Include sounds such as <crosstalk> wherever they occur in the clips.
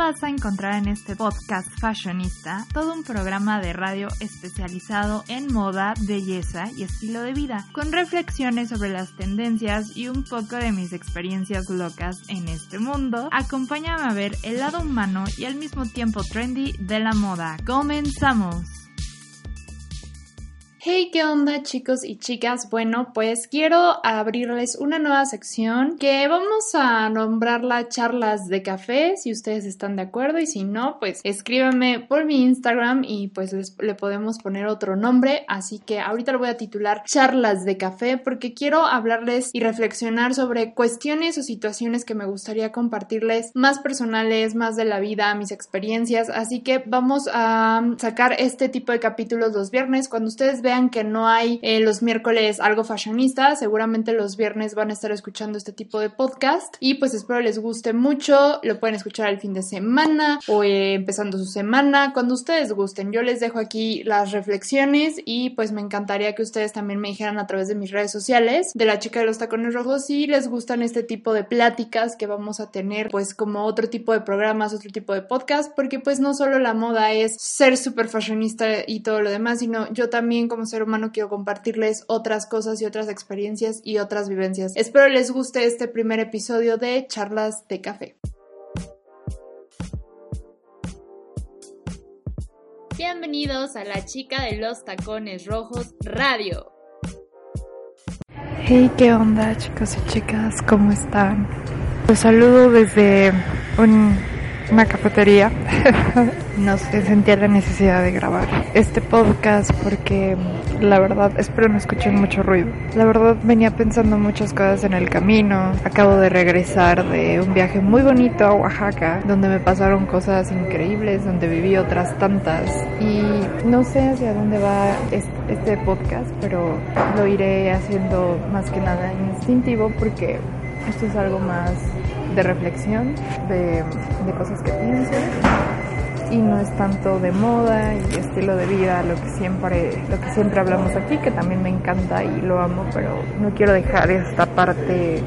vas a encontrar en este podcast fashionista todo un programa de radio especializado en moda, belleza y estilo de vida, con reflexiones sobre las tendencias y un poco de mis experiencias locas en este mundo. Acompáñame a ver el lado humano y al mismo tiempo trendy de la moda. ¡Comenzamos! Hey, ¿qué onda chicos y chicas? Bueno, pues quiero abrirles una nueva sección que vamos a nombrarla charlas de café, si ustedes están de acuerdo y si no, pues escríbanme por mi Instagram y pues le podemos poner otro nombre, así que ahorita lo voy a titular charlas de café porque quiero hablarles y reflexionar sobre cuestiones o situaciones que me gustaría compartirles más personales, más de la vida, mis experiencias, así que vamos a sacar este tipo de capítulos los viernes. Cuando ustedes vean que no hay eh, los miércoles algo fashionista, seguramente los viernes van a estar escuchando este tipo de podcast y pues espero les guste mucho, lo pueden escuchar el fin de semana o eh, empezando su semana, cuando ustedes gusten. Yo les dejo aquí las reflexiones y pues me encantaría que ustedes también me dijeran a través de mis redes sociales de la chica de los tacones rojos si les gustan este tipo de pláticas que vamos a tener pues como otro tipo de programas, otro tipo de podcast, porque pues no solo la moda es ser súper fashionista y todo lo demás, sino yo también como ser humano quiero compartirles otras cosas y otras experiencias y otras vivencias. Espero les guste este primer episodio de Charlas de Café. Bienvenidos a la chica de los tacones rojos radio. Hey, ¿qué onda chicos y chicas? ¿Cómo están? Los saludo desde un una cafetería, <laughs> no sé, sentía la necesidad de grabar este podcast porque la verdad espero no escuchen mucho ruido. La verdad venía pensando muchas cosas en el camino. Acabo de regresar de un viaje muy bonito a Oaxaca, donde me pasaron cosas increíbles, donde viví otras tantas y no sé hacia dónde va este podcast, pero lo iré haciendo más que nada instintivo porque esto es algo más de reflexión, de, cosas que pienso y no es tanto de moda y estilo de vida lo que siempre lo que siempre hablamos aquí que también me encanta y lo amo pero no quiero dejar esta parte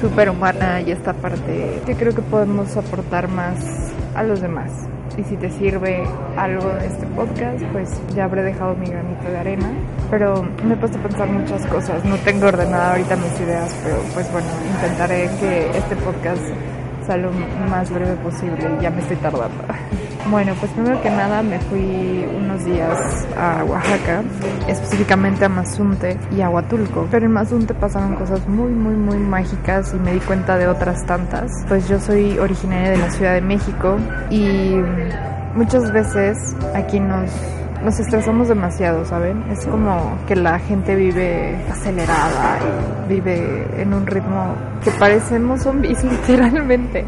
súper humana y esta parte que creo que podemos aportar más a los demás y si te sirve algo de este podcast, pues ya habré dejado mi granito de arena. Pero me he puesto a pensar muchas cosas. No tengo ordenada ahorita mis ideas, pero pues bueno, intentaré que este podcast salga lo más breve posible. Ya me estoy tardando. <laughs> Bueno, pues primero que nada me fui unos días a Oaxaca, específicamente a Mazunte y a Huatulco. Pero en Mazunte pasaron cosas muy, muy, muy mágicas y me di cuenta de otras tantas. Pues yo soy originaria de la Ciudad de México y muchas veces aquí nos nos estresamos demasiado, ¿saben? Es como que la gente vive acelerada y vive en un ritmo que parecemos zombies <laughs> literalmente.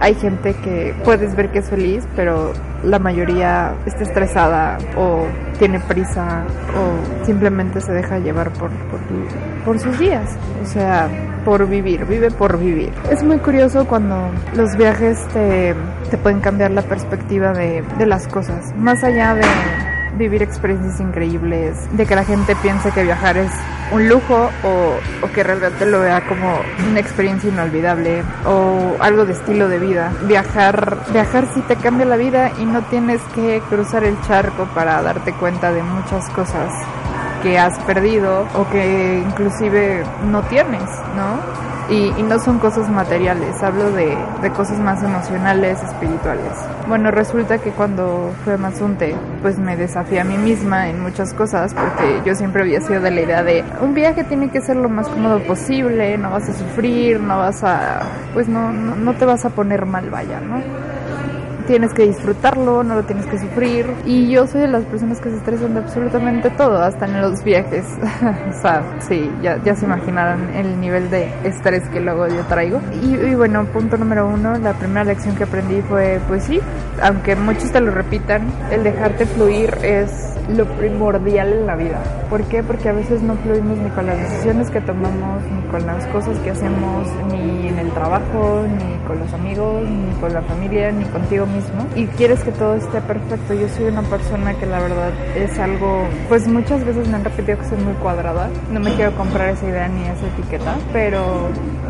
Hay gente que puedes ver que es feliz, pero la mayoría está estresada o tiene prisa o simplemente se deja llevar por, por, sus días. O sea, por vivir, vive por vivir. Es muy curioso cuando los viajes te, te pueden cambiar la perspectiva de, de las cosas. Más allá de vivir experiencias increíbles, de que la gente piense que viajar es un lujo o, o, que realmente lo vea como una experiencia inolvidable o algo de estilo de vida. Viajar, viajar sí te cambia la vida y no tienes que cruzar el charco para darte cuenta de muchas cosas que has perdido o que inclusive no tienes, ¿no? Y, no son cosas materiales, hablo de, de, cosas más emocionales, espirituales. Bueno, resulta que cuando fue Mazunte, pues me desafié a mí misma en muchas cosas, porque yo siempre había sido de la idea de un viaje tiene que ser lo más cómodo posible, no vas a sufrir, no vas a, pues no, no te vas a poner mal, vaya, ¿no? Tienes que disfrutarlo, no lo tienes que sufrir. Y yo soy de las personas que se estresan de absolutamente todo, hasta en los viajes. <laughs> o sea, sí, ya, ya se imaginarán el nivel de estrés que luego yo traigo. Y, y, bueno, punto número uno, la primera lección que aprendí fue, pues sí, aunque muchos te lo repitan, el dejarte fluir es lo primordial en la vida. ¿Por qué? Porque a veces no fluimos ni con las decisiones que tomamos, ni con las cosas que hacemos, ni en el trabajo, ni con los amigos, ni con la familia, ni contigo mismo y quieres que todo esté perfecto. Yo soy una persona que la verdad es algo, pues muchas veces me han repetido que soy muy cuadrada. No me quiero comprar esa idea ni esa etiqueta, pero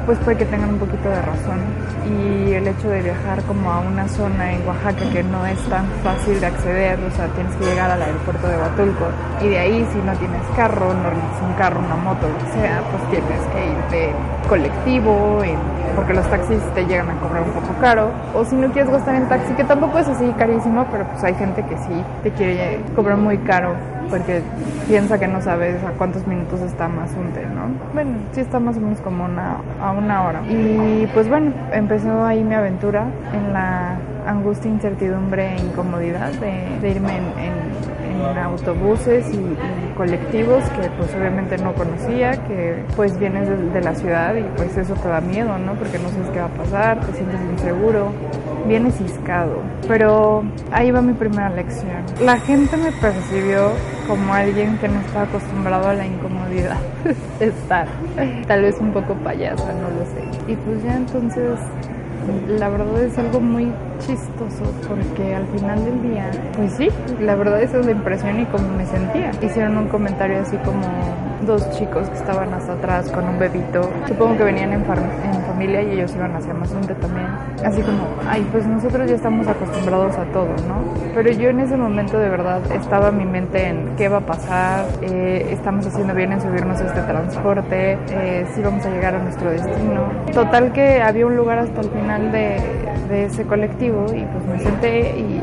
pues puede que tengan un poquito de razón. Y el hecho de viajar como a una zona en Oaxaca que no es tan fácil de acceder, o sea, tienes que llegar al aeropuerto de Huatulco y de ahí si no tienes carro, no tienes un carro, una moto, lo que sea, pues tienes que irte colectivo, porque los taxis te llegan a cobrar un poco caro, o si no quieres gastar en taxi, que tampoco es así carísimo, pero pues hay gente que sí te quiere cobrar muy caro porque piensa que no sabes a cuántos minutos está Mazunte, ¿no? Bueno, sí está más o menos como una, a una hora. Y pues bueno, empezó ahí mi aventura en la angustia, incertidumbre e incomodidad de, irme en autobuses y, colectivos que pues obviamente no conocía, que pues vienes de, la ciudad y pues eso te da miedo, ¿no? Porque no sabes qué va a pasar, te sientes inseguro, vienes ciscado. Pero ahí va mi primera lección. La gente me percibió como alguien que no está acostumbrado a la incomodidad de estar, tal vez un poco payasa, no lo sé. Y pues ya entonces la verdad es algo muy chistoso porque al final del día, pues sí, la verdad esa es la impresión y cómo me sentía. Hicieron un comentario así como dos chicos que estaban hasta atrás con un bebito, supongo que venían en, en familia y ellos iban hacia Mazunte también. Así como, ay, pues nosotros ya estamos acostumbrados a todo, ¿no? Pero yo en ese momento de verdad estaba mi mente en qué va a pasar, eh, estamos haciendo bien en subirnos a este transporte, eh, si vamos a llegar a nuestro destino. Total que había un lugar hasta el final de, de ese colectivo y pues me senté y,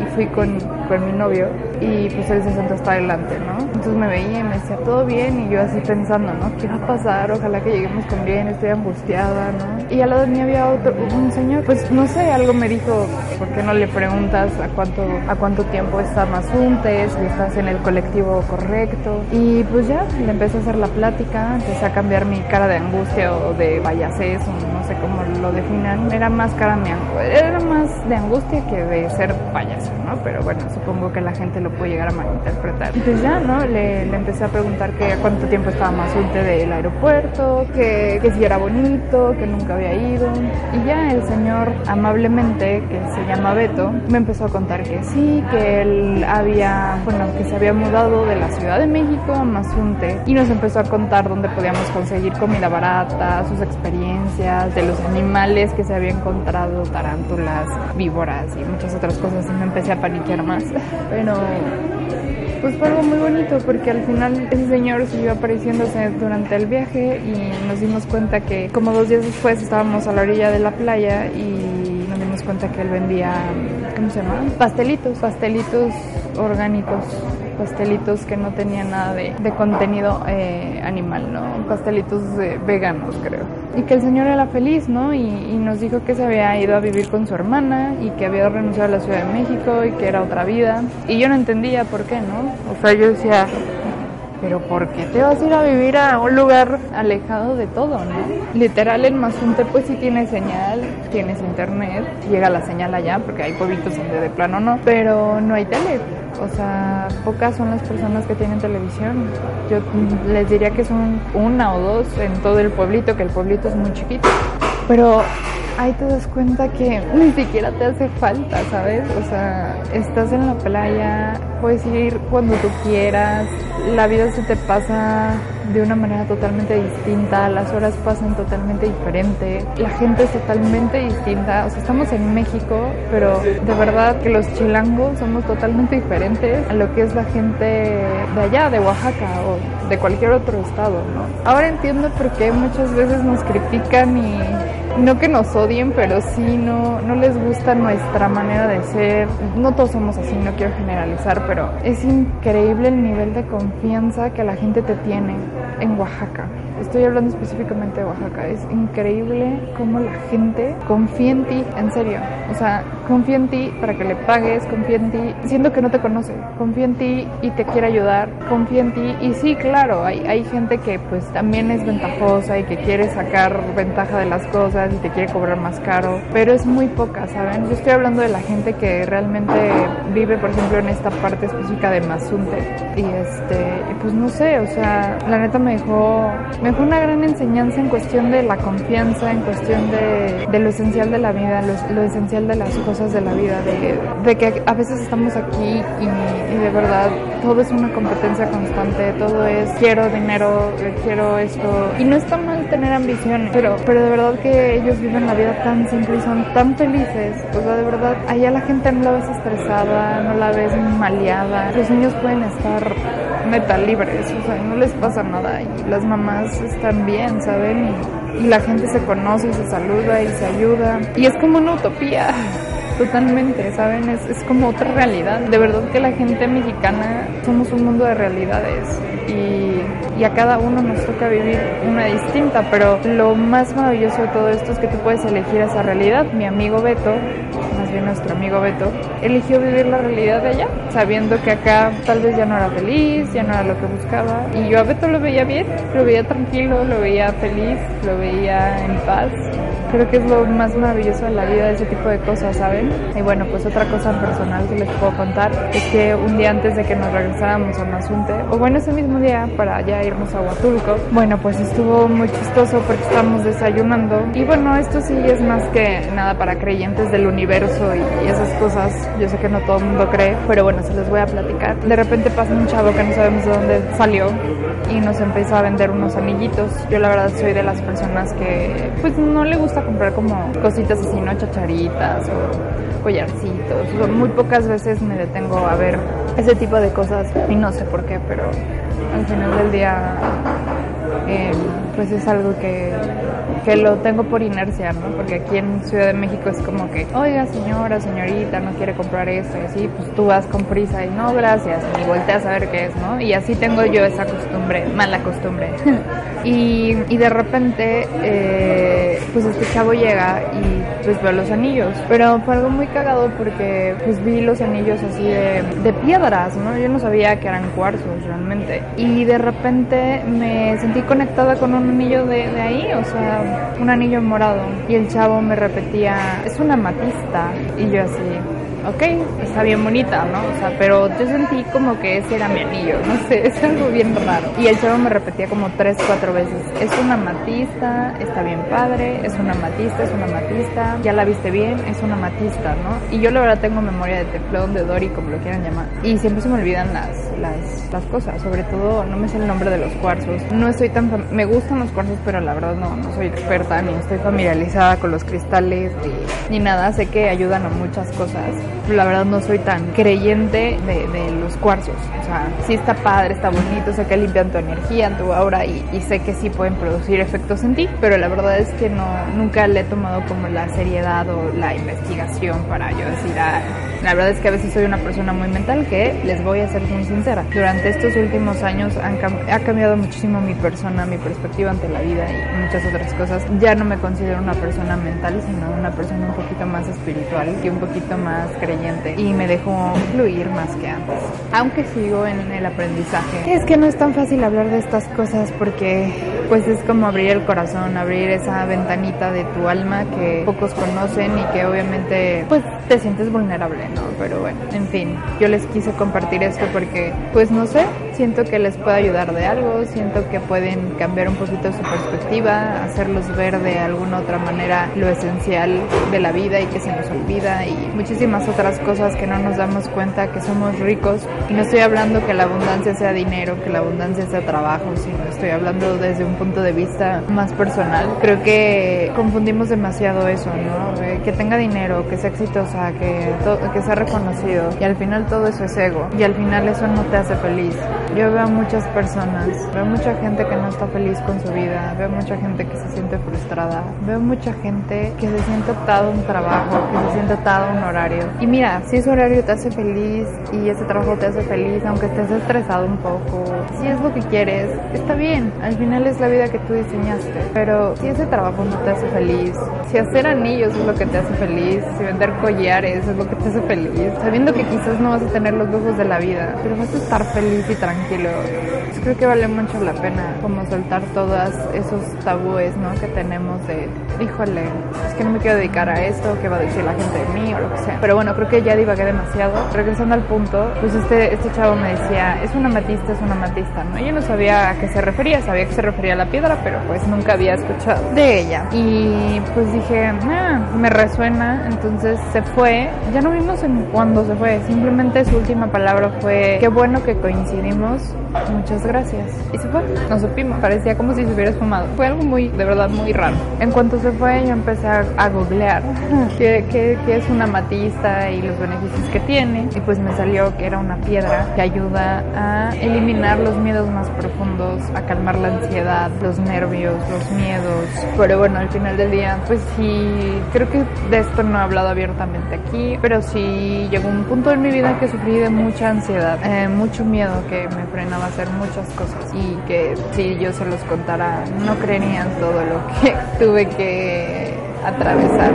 y fui con, con, mi novio y pues él se sentó hasta adelante, ¿no? Entonces me veía y me decía, todo bien y yo así pensando, ¿no? ¿Qué va a pasar? Ojalá que lleguemos con bien, estoy angustiada, ¿no? Y al lado de mí había otro, un señor, pues no sé, algo me dijo, ¿por qué no le preguntas a cuánto, a cuánto tiempo está Mazunte, si estás en el colectivo correcto? Y pues ya, le empecé a hacer la plática, empecé a cambiar mi cara de angustia o de no sé cómo lo definan, era más cara era más de angustia que de ser payaso, ¿no? Pero bueno, supongo que la gente lo puede llegar a malinterpretar. Entonces ya, ¿no? Le, le empecé a preguntar que cuánto tiempo estaba más Mazunte del aeropuerto, que, que si era bonito, que nunca había ido. Y ya el señor amablemente, que se llama Beto, me empezó a contar que sí, que él había, bueno, que se había mudado de la Ciudad de México a Mazunte y nos empezó a contar dónde podíamos conseguir comida barata, sus experiencias, de los animales que se había encontrado, tarántulas, víboras y muchas otras cosas y me empecé a paniquear más. Pero pues fue algo muy bonito porque al final ese señor siguió apareciéndose durante el viaje y nos dimos cuenta que como dos días después estábamos a la orilla de la playa y nos dimos cuenta que él vendía, ¿cómo se llama? Pastelitos, pastelitos orgánicos pastelitos que no tenían nada de, contenido eh, animal, ¿no? Pastelitos veganos, creo. Y que el señor era feliz, ¿no? Y, y, nos dijo que se había ido a vivir con su hermana y que había renunciado a la Ciudad de México y que era otra vida. Y yo no entendía por qué, ¿no? O sea, yo decía, pero ¿por qué te vas a ir a vivir a un lugar alejado de todo, no? Literal, en Mazunte pues sí tiene señal, tienes internet, llega la señal allá, porque hay pueblitos donde de plano no, pero no hay tele. O sea, pocas son las personas que tienen televisión. Yo les diría que son una o dos en todo el pueblito, que el pueblito es muy chiquito. Pero ahí te das cuenta que <laughs> ni siquiera te hace falta, ¿sabes? O sea, estás en la playa, puedes ir cuando tú quieras, la vida se te pasa de una manera totalmente distinta, las horas pasan totalmente diferente, la gente es totalmente distinta, o sea, estamos en México, pero de verdad que los chilangos somos totalmente diferentes a lo que es la gente de allá, de Oaxaca o de cualquier otro estado, ¿no? Ahora entiendo por qué muchas veces nos critican y no que nos odien, pero sí no, no les gusta nuestra manera de ser. No todos somos así, no quiero generalizar, pero es increíble el nivel de confianza que la gente te tiene en Oaxaca. Estoy hablando específicamente de Oaxaca. Es increíble cómo la gente confía en ti, en serio. O sea, confía en ti para que le pagues, confía en ti, siendo que no te conoce, confía en ti y te quiere ayudar, confía en ti. Y sí, claro, hay, hay gente que pues también es ventajosa y que quiere sacar ventaja de las cosas y te quiere cobrar más caro, pero es muy poca, ¿saben? Yo estoy hablando de la gente que realmente vive, por ejemplo, en esta parte específica de Mazunte. Y este, pues no sé, o sea, la neta me dejó, me dejó una gran enseñanza en cuestión de la confianza, en cuestión de, lo esencial de la vida, lo, esencial de las cosas de la vida, de, que a veces estamos aquí y, y, de verdad todo es una competencia constante, todo es quiero dinero, quiero esto. Y no está mal tener ambiciones, pero, pero de verdad que ellos viven la vida tan simple y son tan felices. O sea, de verdad, allá la gente no la ves estresada, no la ves maleada. Los niños pueden estar metal libres, o sea, no les pasa nada y las mamás están bien, ¿saben? Y la gente se conoce y se saluda y se ayuda. Y es como una utopía. Totalmente, ¿saben? Es, como otra realidad. De verdad que la gente mexicana somos un mundo de realidades y, y, a cada uno nos toca vivir una distinta, pero lo más maravilloso de todo esto es que tú puedes elegir esa realidad. Mi amigo Beto, más bien nuestro amigo Beto, eligió vivir la realidad de allá, sabiendo que acá tal vez ya no era feliz, ya no era lo que buscaba. Y yo a Beto lo veía bien, lo veía tranquilo, lo veía feliz, lo veía en paz. Creo que es lo más maravilloso de la vida, ese tipo de cosas, ¿saben? Y bueno, pues otra cosa personal que les puedo contar es que un día antes de que nos regresáramos a Mazunte, o bueno, ese mismo día para ya irnos a Huatulco, bueno, pues estuvo muy chistoso porque estábamos desayunando. Y bueno, esto sí es más que nada para creyentes del universo y, y esas cosas. Yo sé que no todo el mundo cree, pero bueno, se les voy a platicar. De repente pasa un chavo que no sabemos de dónde salió y nos empezó a vender unos anillitos. Yo la verdad soy de las personas que pues no le gusta comprar como cositas así, ¿no? Chacharitas o collarcitos. Muy pocas veces me detengo a ver ese tipo de cosas y no sé por qué, pero al final del día eh, pues es algo que, que lo tengo por inercia, ¿no? Porque aquí en Ciudad de México es como que, oiga señora, señorita, no quiere comprar esto y así, pues tú vas con prisa y no, gracias, y volteas a ver qué es, ¿no? Y así tengo yo esa costumbre, mala costumbre. <laughs> y, y de repente, eh, pues este chavo llega y pues veo los anillos, pero fue algo muy cagado porque pues vi los anillos así de, piedras, ¿no? Yo no sabía que eran cuarzos realmente. Y de repente me sentí conectada con un anillo de, de ahí, o sea, un anillo morado. Y el chavo me repetía, es una matista. Y yo así, ok, está bien bonita, ¿no? O sea, pero yo sentí como que ese era mi anillo, no sé, <laughs> es algo bien raro. Y el chavo me repetía como tres, cuatro veces, es una matista, está bien padre, es una matista, es una matista, ya la viste bien, es una matista, ¿no? Y yo la verdad tengo memoria de teflón, de Dory, como lo quieran llamar. Y siempre se me olvidan las, las, las cosas, sobre todo no me sé el nombre de los cuarzos. No estoy tan, me gustan los cuarzos, pero la verdad no, no soy experta, ni estoy familiarizada con los cristales, ni, ni nada, sé que ayudan a muchas cosas la verdad no soy tan creyente de, de, los cuarzos. O sea, sí está padre, está bonito, sé que limpian tu energía, tu aura y, y, sé que sí pueden producir efectos en ti, pero la verdad es que no, nunca le he tomado como la seriedad o la investigación para yo decir, ah, la verdad es que a veces soy una persona muy mental que les voy a ser muy sincera. Durante estos últimos años han, ha cambiado muchísimo mi persona, mi perspectiva ante la vida y muchas otras cosas. Ya no me considero una persona mental, sino una persona un poquito más espiritual, que un poquito más creyente y me dejó fluir más que antes. Aunque sigo en el aprendizaje. Es que no es tan fácil hablar de estas cosas porque pues es como abrir el corazón, abrir esa ventanita de tu alma que pocos conocen y que obviamente pues te sientes vulnerable, ¿no? Pero bueno, en fin, yo les quise compartir esto porque pues no sé, siento que les puede ayudar de algo, siento que pueden cambiar un poquito su perspectiva, hacerlos ver de alguna otra manera lo esencial de la vida y que se nos olvida y muchísimas otras cosas que no nos damos cuenta que somos ricos. Y no estoy hablando que la abundancia sea dinero, que la abundancia sea trabajo, sino estoy hablando desde un punto de vista más personal. Creo que confundimos demasiado eso, ¿no? Que tenga dinero, que sea exitosa, que, que sea reconocido y al final todo eso es ego y al final eso no te hace feliz. Yo veo a muchas personas, veo mucha gente que no está feliz con su vida, veo mucha gente que se siente frustrada, veo mucha gente que se siente atado a un trabajo, que se siente atado a un horario. Y mira, si ese horario te hace feliz y ese trabajo te hace feliz, aunque estés estresado un poco, si es lo que quieres, está bien, al final es la vida que tú diseñaste. Pero si ese trabajo no te hace feliz, si hacer anillos es lo que te hace feliz, si vender collares es lo que te hace feliz, sabiendo que quizás no vas a tener los lujos de la vida, pero vas a estar feliz y tranquilo tranquilo. Creo que vale mucho la pena como soltar todos esos tabúes, ¿no? Que tenemos de, híjole, es que no me quiero dedicar a esto, qué va a decir la gente de mí o lo que sea. Pero bueno, creo que ya divagué demasiado. Regresando al punto, pues este, este chavo me decía, es una matista, es una matista, ¿no? Yo no sabía a qué se refería, sabía que se refería a la piedra, pero pues nunca había escuchado de ella. Y pues dije, ah, me resuena, entonces se fue. Ya no vimos en cuándo se fue, simplemente su última palabra fue, qué bueno que coincidimos, Dios muchas gracias. Y se fue, no supimos, parecía como si se hubiera esfumado. Fue algo muy, de verdad, muy raro. En cuanto se fue, yo empecé a, a googlear <laughs> qué, qué, qué es una matista y los beneficios que tiene. Y pues me salió que era una piedra que ayuda a eliminar los miedos más profundos, a calmar la ansiedad, los nervios, los miedos. Pero bueno, al final del día, pues sí, creo que de esto no he hablado abiertamente aquí, pero sí llegó un punto en mi vida que sufrí de mucha ansiedad, eh, mucho miedo que me frenaba hacer muchas cosas y que si yo se los contara no creerían todo lo que <laughs> tuve que atravesar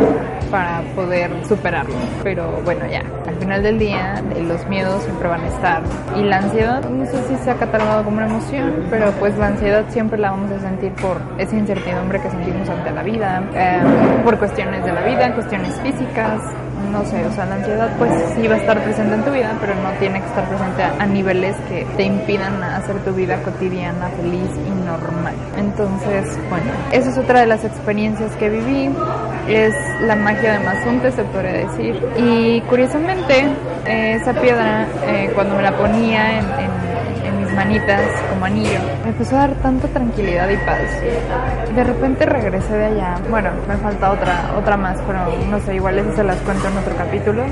para poder superarlo. Pero bueno, ya, al final del día los miedos siempre van a estar. Y la ansiedad, no sé si se ha catalogado como una emoción, pero pues la ansiedad siempre la vamos a sentir por esa incertidumbre que sentimos ante la vida, eh, por cuestiones de la vida, cuestiones físicas, no sé, o sea, la ansiedad pues sí va a estar presente en tu vida, pero no tiene que estar presente a, a, niveles que te impidan hacer tu vida cotidiana feliz y normal. Entonces, bueno, esa es otra de las experiencias que viví, es la magia de Mazunte, se podría decir. Y curiosamente, esa piedra, eh, cuando me la ponía en, en, manitas como anillo, me empezó a dar tanta tranquilidad y paz. De repente regresé de allá. Bueno, me falta otra, otra más, pero no sé, igual eso se las cuento en otro capítulo.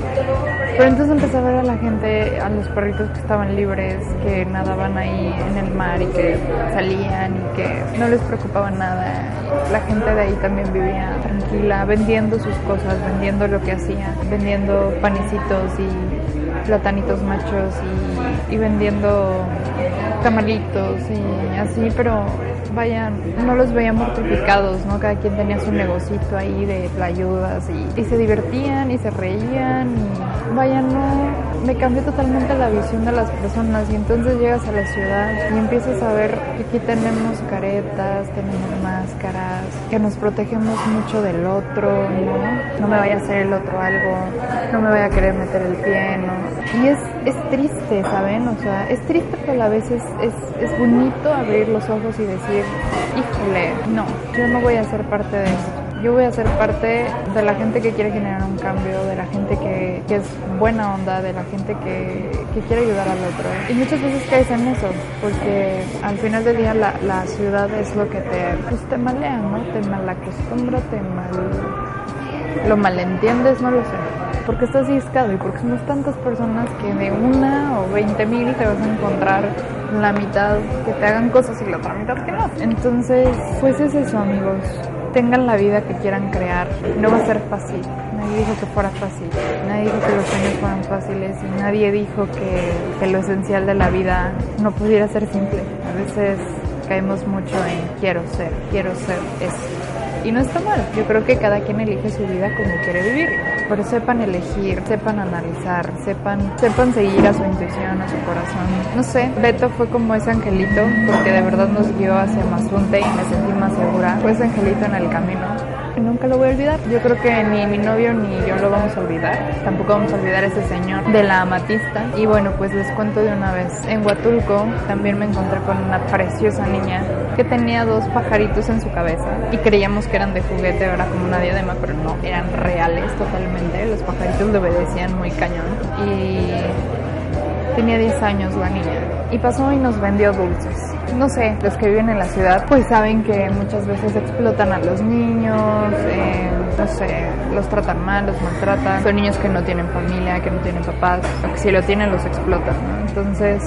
Pero entonces empecé a ver a la gente, a los perritos que estaban libres, que nadaban ahí en el mar y que salían y que no les preocupaba nada. La gente de ahí también vivía tranquila, vendiendo sus cosas, vendiendo lo que hacían, vendiendo panecitos y platanitos machos y, vendiendo tamalitos y así, pero vaya, no los veía mortificados, ¿no? Cada quien tenía su negocito ahí de ayudas y, y, se divertían y se reían y vaya, no, me cambió totalmente la visión de las personas y entonces llegas a la ciudad y empiezas a ver que aquí tenemos caretas, tenemos máscaras, que nos protegemos mucho del otro, ¿no? No me vaya a hacer el otro algo, no me vaya a querer meter el pie, ¿no? Y es, es triste, ¿saben? O sea, es triste pero a la vez es, es, es bonito abrir los ojos y decir, híjole, no, yo no voy a ser parte de esto. Yo voy a ser parte de la gente que quiere generar un cambio, de la gente que, que es buena onda, de la gente que, que, quiere ayudar al otro. Y muchas veces caes en eso, porque al final del día la, la ciudad es lo que te, pues te malea, ¿no? Te malacostumbra, te mal... lo malentiendes, no lo sé porque estás discado y porque somos tantas personas que de una o veinte mil te vas a encontrar la mitad que te hagan cosas y la otra mitad que no. Entonces, pues es eso, amigos. Tengan la vida que quieran crear. No va a ser fácil. Nadie dijo que fuera fácil. Nadie dijo que los sueños fueran fáciles y nadie dijo que, que lo esencial de la vida no pudiera ser simple. A veces caemos mucho en quiero ser, quiero ser eso. Y no está mal. Yo creo que cada quien elige su vida como quiere vivir. Pero sepan elegir, sepan analizar, sepan, sepan seguir a su intuición, a su corazón. No sé, Beto fue como ese angelito, porque de verdad nos guió hacia Mazunte y me sentí más segura. Fue ese angelito en el camino y nunca lo voy a olvidar. Yo creo que ni mi novio ni yo lo vamos a olvidar. Tampoco vamos a olvidar a ese señor de la amatista. Y bueno, pues les cuento de una vez. En Huatulco también me encontré con una preciosa niña que tenía dos pajaritos en su cabeza y creíamos que eran de juguete, era como una diadema, pero no, eran reales totalmente. Los pajaritos le obedecían muy cañón. Y tenía 10 años la niña y pasó y nos vendió dulces. No sé, los que viven en la ciudad pues saben que muchas veces explotan a los niños, eh, no sé, los tratan mal, los maltratan. Son niños que no tienen familia, que no tienen papás, que si lo tienen los explotan, ¿no? Entonces,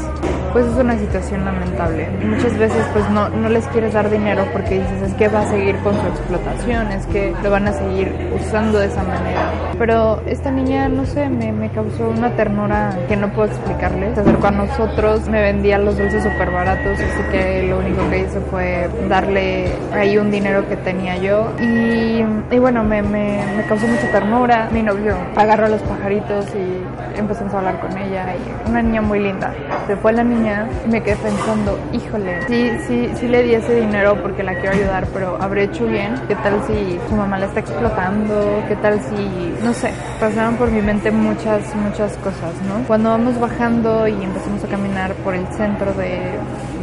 pues es una situación lamentable. Muchas veces pues no, no les quieres dar dinero porque dices es que va a seguir con su explotación, es que lo van a seguir usando de esa manera. Pero esta niña, no sé, me, me causó una ternura que no puedo explicarles. Se acercó a nosotros, me vendía los dulces súper baratos, así que lo único que hice fue darle ahí un dinero que tenía yo. Y, y bueno, me, me, me causó mucha ternura. Mi novio agarró a los pajaritos y empezamos a hablar con ella. Y una niña muy linda. Se fue la niña niña y me quedé pensando, híjole, sí, sí, sí le di ese dinero porque la quiero ayudar, pero ¿habré hecho bien? ¿Qué tal si su mamá la está explotando? ¿Qué tal si, no sé, pasaron por mi mente muchas, muchas cosas, ¿no? Cuando vamos bajando y empezamos a caminar por el centro de,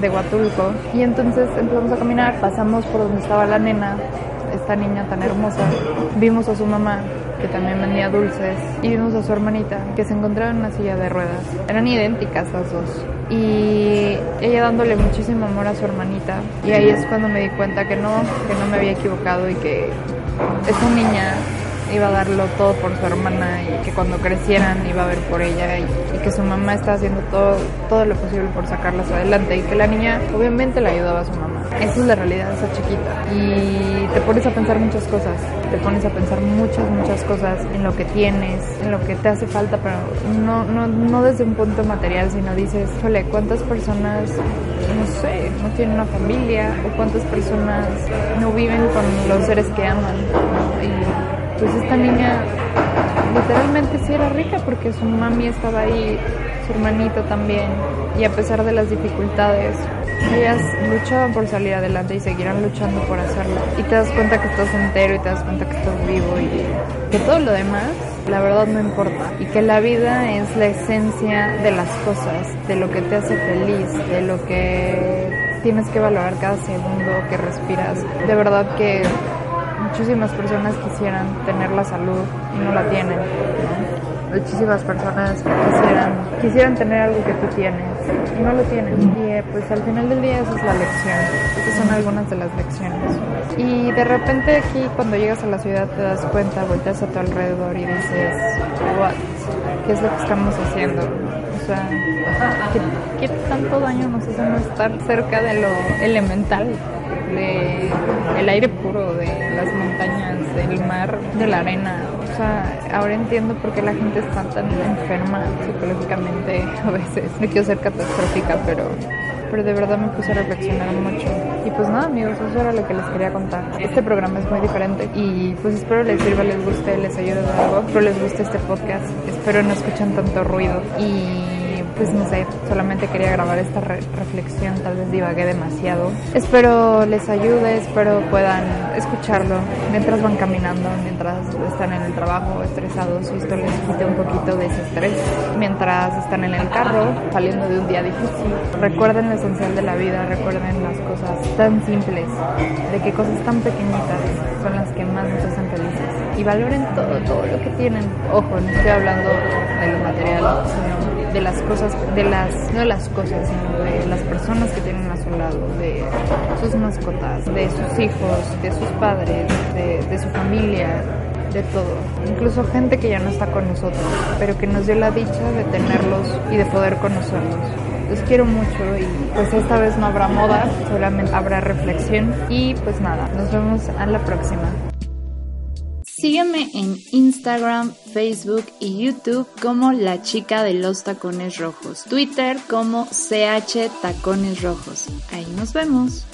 de Huatulco y entonces empezamos a caminar, pasamos por donde estaba la nena, esta niña tan hermosa, vimos a su mamá que también vendía dulces, y vimos a su hermanita, que se encontraba en una silla de ruedas. Eran idénticas las dos. Y ella dándole muchísimo amor a su hermanita. Y ahí es cuando me di cuenta que no, que no me había equivocado y que esa niña iba a darlo todo por su hermana y que cuando crecieran iba a ver por ella y, que su mamá estaba haciendo todo, todo lo posible por sacarlas adelante y que la niña obviamente le ayudaba a su mamá. Esa es la realidad esa chiquita. Y te pones a pensar muchas cosas, te pones a pensar muchas, muchas cosas en lo que tienes, en lo que te hace falta, pero no, no, no desde un punto material, sino dices, jole, ¿cuántas personas, no sé, no tienen una familia o cuántas personas no viven con los seres que aman? Y pues esta niña literalmente sí era rica porque su mami estaba ahí, su hermanito también, y a pesar de las dificultades, ellas luchaban por salir adelante y seguirán luchando por hacerlo. Y te das cuenta que estás entero y te das cuenta que estás vivo y que todo lo demás, la verdad no importa. Y que la vida es la esencia de las cosas, de lo que te hace feliz, de lo que tienes que valorar cada segundo que respiras. De verdad que muchísimas personas quisieran tener la salud y no la tienen. Muchísimas personas quisieran, quisieran tener algo que tú tienes y no lo tienen. Y eh, pues al final del día esa es la lección. Esas son algunas de las lecciones. Y de repente aquí cuando llegas a la ciudad te das cuenta, volteas a tu alrededor y dices, what? ¿Qué es lo que estamos haciendo? O sea, ¿qué, qué tanto daño nos hace no estar cerca de lo elemental? El aire puro, de las montañas, del mar, de la arena. O sea, ahora entiendo por qué la gente está tan enferma psicológicamente a veces. No quiero ser catastrófica, pero pero de verdad me puse a reflexionar mucho. Y pues nada, amigos, eso era lo que les quería contar. Este programa es muy diferente y pues espero les sirva, les guste, les ayude de algo. Espero les guste este podcast. Espero no escuchen tanto ruido y pues no sé, solamente quería grabar esta reflexión, tal vez divagué demasiado. Espero les ayude, espero puedan escucharlo mientras van caminando, mientras están en el trabajo estresados y esto les quite un poquito de ese estrés, mientras están en el carro saliendo de un día difícil. Recuerden lo esencial de la vida, recuerden las cosas tan simples, de qué cosas tan pequeñitas son las que más nos hacen felices y valoren todo, todo lo que tienen. Ojo, no estoy hablando de lo material, sino de las cosas, de las, no de las cosas, sino de las personas que tienen a su lado, de sus mascotas, de sus hijos, de sus padres, de, su familia, de todo. Incluso gente que ya no está con nosotros, pero que nos dio la dicha de tenerlos y de poder conocerlos. Los quiero mucho y pues esta vez no habrá moda, solamente habrá reflexión y pues nada, nos vemos a la próxima. Sígueme en Instagram, Facebook y YouTube como La Chica de los Tacones Rojos. Twitter como CH Tacones Rojos. Ahí nos vemos.